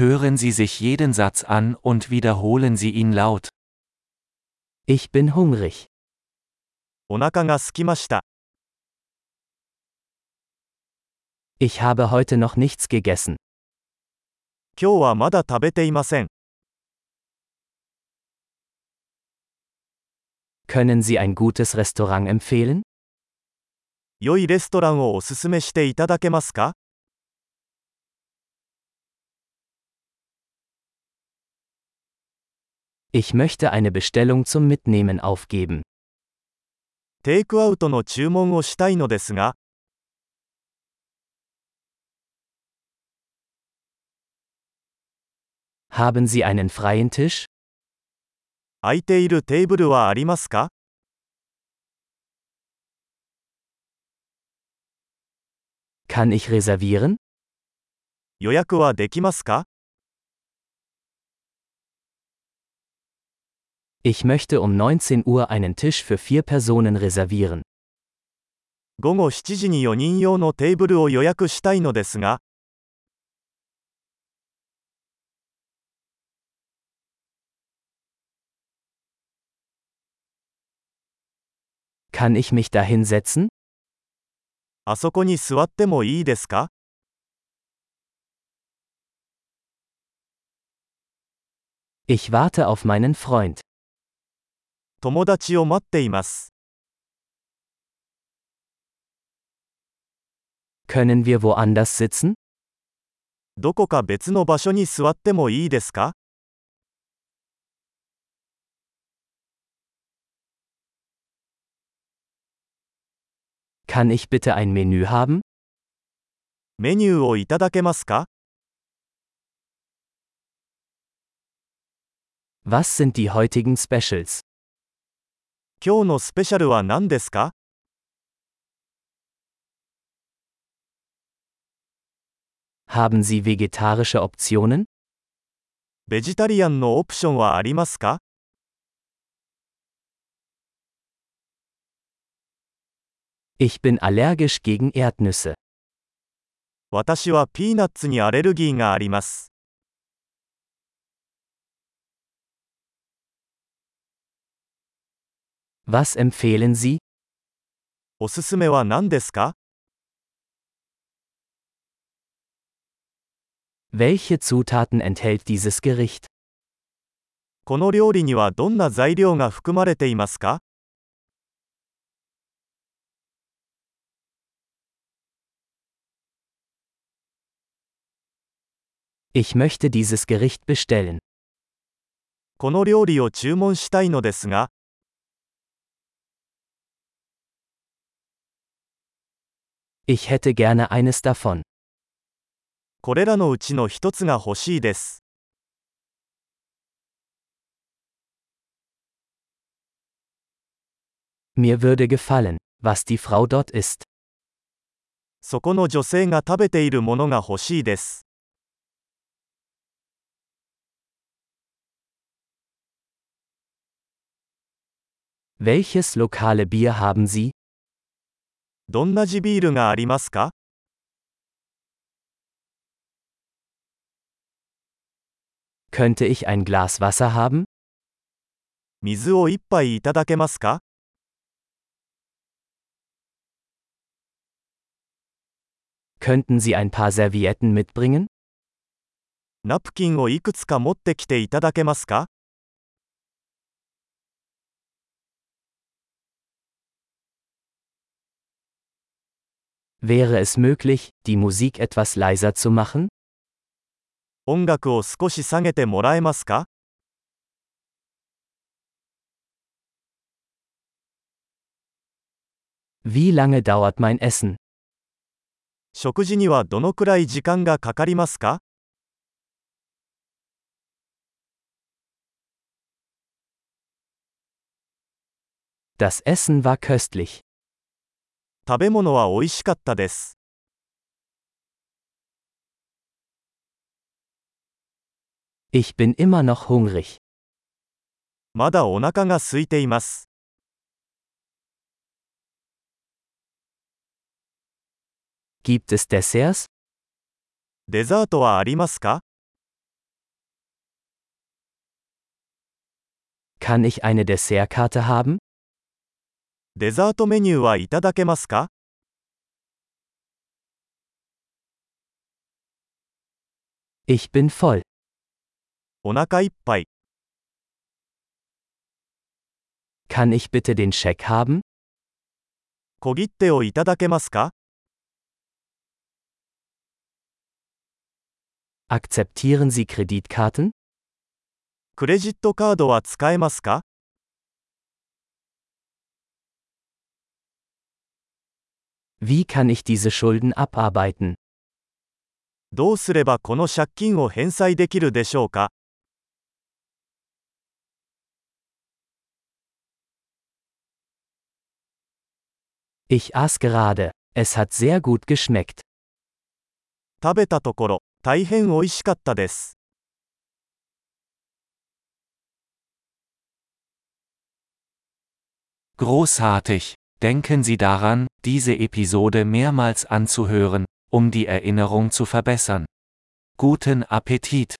Hören Sie sich jeden Satz an und wiederholen Sie ihn laut. Ich bin hungrig. お腹が空きました。 Ich habe heute noch nichts gegessen. 今日はまだ食べていません。 Können Sie ein gutes Restaurant empfehlen? 良いレストランをおすすめしていただけますか Ich möchte eine Bestellung zum Mitnehmen aufgeben. テイクアウトの注文をしたいのですが、 Haben Sie einen freien Tisch? 空いているテーブルはありますか Kann ich reservieren? 予約はできますか Ich möchte um 19 Uhr einen Tisch für vier Personen reservieren. 午後7時に4人用のテーブルを予約したいのですが、 Kann ich mich da hinsetzen? あそこに座ってもいいですか Ich warte auf meinen Freund. 友達を待っています。 Können wir woanders sitzen? どこか別の場所に座ってもいいですか Kann ich bitte ein Menü haben? メニューをいただけますか Was sind die heutigen Specials? 今日のスペシャルは何ですか Haben Sie vegetarische Optionen? ベジタリアンのオプションはありますか Ich bin allergisch gegen Erdnüsse. 私はピーナッツにアレルギーがあります。Was empfehlen Sie? おすすめは何ですか Welche Zutaten enthält dieses Gericht? この料理にはどんな材料が含まれていますか Ich möchte dieses Gericht bestellen. この料理を注文したいのですが、 Ich hätte gerne eines davon. これらのうちの一つが欲しいです。 Mir würde gefallen, was die Frau dort isst. そこの女性が食べているものが欲しいです。 Welches lokale Bier haben Sie? どんな地ビールがありますか Könnte ich ein Glas Wasser haben? 水を一杯いただけますか Könnten Sie ein paar Servietten mitbringen? ナプキンをいくつか持ってきていただけますか Wäre es möglich, die Musik etwas leiser zu machen? 音楽を少し下げてもらえますか Wie lange dauert mein Essen? 食事にはどのくらい時間がかかりますか Das Essen war köstlich. 食べ物は美味しかったです。Ich bin immer noch hungrig. まだお腹が空いています。Gibt es Desserts? デザートはありますか Kann ich eine Dessertkarte haben? デザートメニューはいただけますか Ich bin voll. お腹いっぱい。 Kann ich bitte den Scheck haben? 小切手をいただけますか Akzeptieren Sie Kreditkarten? クレジットカードは使えますか Wie kann ich diese Schulden abarbeiten? どうすればこの借金を返済できるでしょうか Ich aß gerade. Es hat sehr gut geschmeckt. 食べたところ、大変美味しかったです。 Großartig! Denken Sie daran, diese Episode mehrmals anzuhören, um die Erinnerung zu verbessern. Guten Appetit!